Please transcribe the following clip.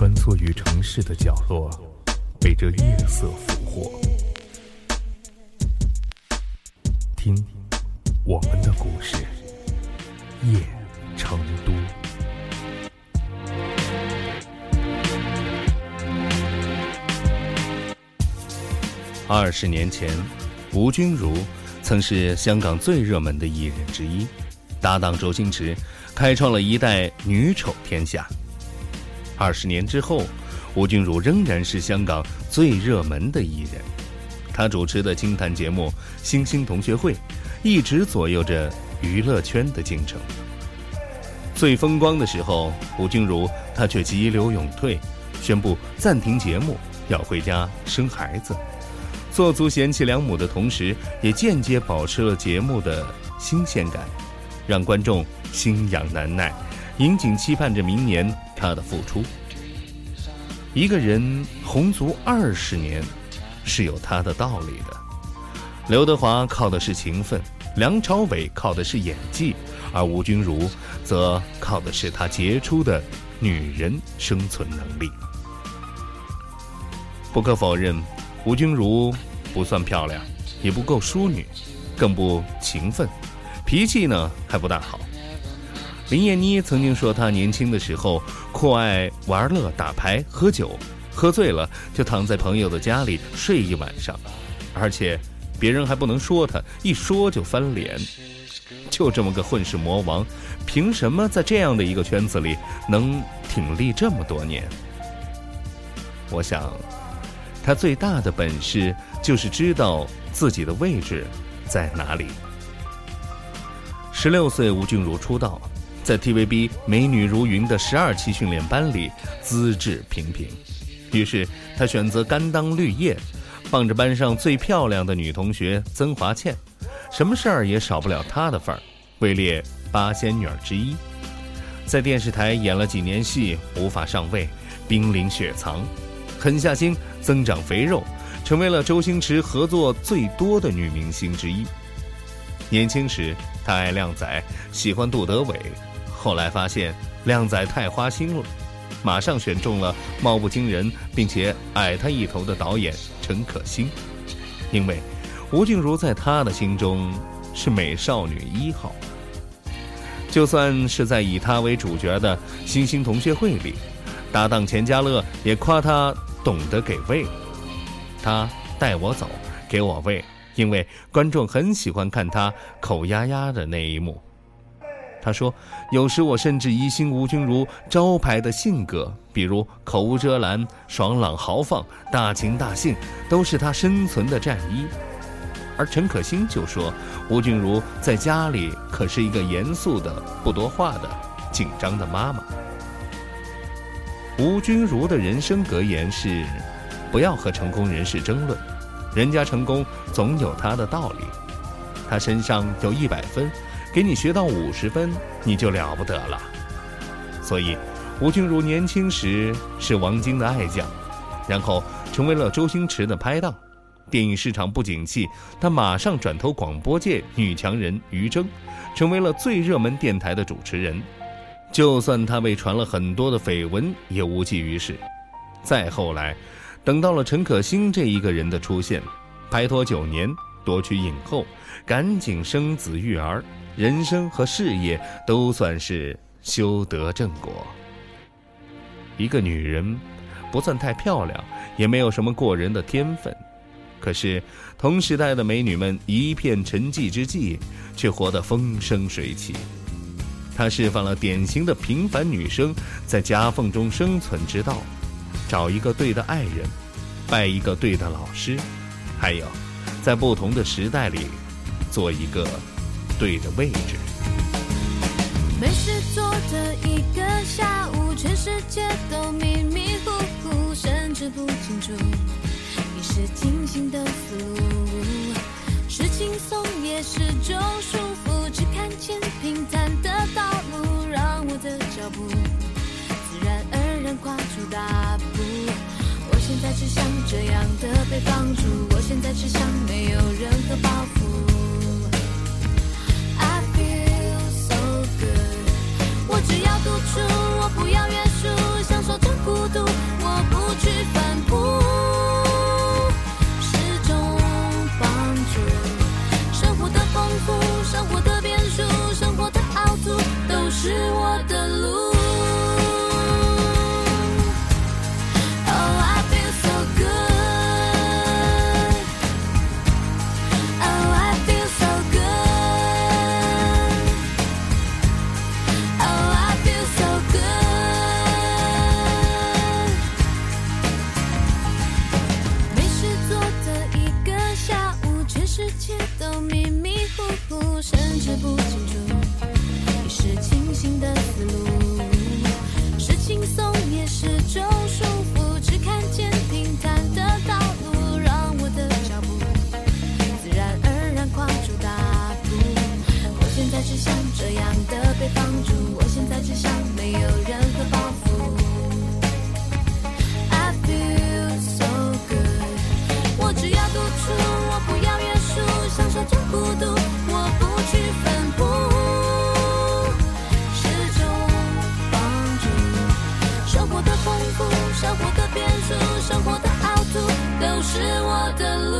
穿梭于城市的角落，被这夜色俘获。听我们的故事，夜成都。二十年前，吴君如曾是香港最热门的艺人之一，搭档周星驰，开创了一代女丑天下。二十年之后，吴君如仍然是香港最热门的艺人。她主持的清谈节目《星星同学会》，一直左右着娱乐圈的进程。最风光的时候，吴君如她却急流勇退，宣布暂停节目，要回家生孩子。做足贤妻良母的同时，也间接保持了节目的新鲜感，让观众心痒难耐，引颈期盼着明年。他的付出，一个人红足二十年，是有他的道理的。刘德华靠的是勤奋，梁朝伟靠的是演技，而吴君如则靠的是她杰出的女人生存能力。不可否认，吴君如不算漂亮，也不够淑女，更不勤奋，脾气呢还不大好。林燕妮曾经说，她年轻的时候酷爱玩乐、打牌、喝酒，喝醉了就躺在朋友的家里睡一晚上，而且别人还不能说她，一说就翻脸。就这么个混世魔王，凭什么在这样的一个圈子里能挺立这么多年？我想，他最大的本事就是知道自己的位置在哪里。十六岁，吴君如出道。在 TVB 美女如云的十二期训练班里，资质平平，于是他选择甘当绿叶，傍着班上最漂亮的女同学曾华倩，什么事儿也少不了她的份儿，位列八仙女儿之一。在电视台演了几年戏，无法上位，濒临雪藏，狠下心增长肥肉，成为了周星驰合作最多的女明星之一。年轻时，她爱靓仔，喜欢杜德伟。后来发现靓仔太花心了，马上选中了貌不惊人并且矮他一头的导演陈可辛，因为吴静茹在他的心中是美少女一号。就算是在以他为主角的《星星同学会》里，搭档钱嘉乐也夸他懂得给喂，他带我走，给我喂，因为观众很喜欢看他口丫丫的那一幕。他说：“有时我甚至疑心吴君如招牌的性格，比如口无遮拦、爽朗豪放、大情大性，都是他生存的战衣。”而陈可辛就说：“吴君如在家里可是一个严肃的、不多话的、紧张的妈妈。”吴君如的人生格言是：“不要和成功人士争论，人家成功总有他的道理。他身上有一百分。”给你学到五十分，你就了不得了。所以，吴君如年轻时是王晶的爱将，然后成为了周星驰的拍档。电影市场不景气，他马上转投广播界女强人于正，成为了最热门电台的主持人。就算他被传了很多的绯闻，也无济于事。再后来，等到了陈可辛这一个人的出现，拍拖九年，夺取影后，赶紧生子育儿。人生和事业都算是修得正果。一个女人不算太漂亮，也没有什么过人的天分，可是同时代的美女们一片沉寂之际，却活得风生水起。她释放了典型的平凡女生在夹缝中生存之道：找一个对的爱人，拜一个对的老师，还有在不同的时代里做一个。对的位置。没事做的一个下午，全世界都迷迷糊糊，甚至不清楚你是清醒的思路。是轻松也是种束缚，只看见平坦的道路，让我的脚步自然而然跨出大步。我现在只想这样的被放逐，我现在只想没有任何包袱。这样的被放逐，我现在只想没有任何包袱。I feel so good，我只要独处，我不要约束，享受着孤独，我不去分咐。是种放逐，生活的痛苦，生活的变数，生活的凹凸，都是我的路。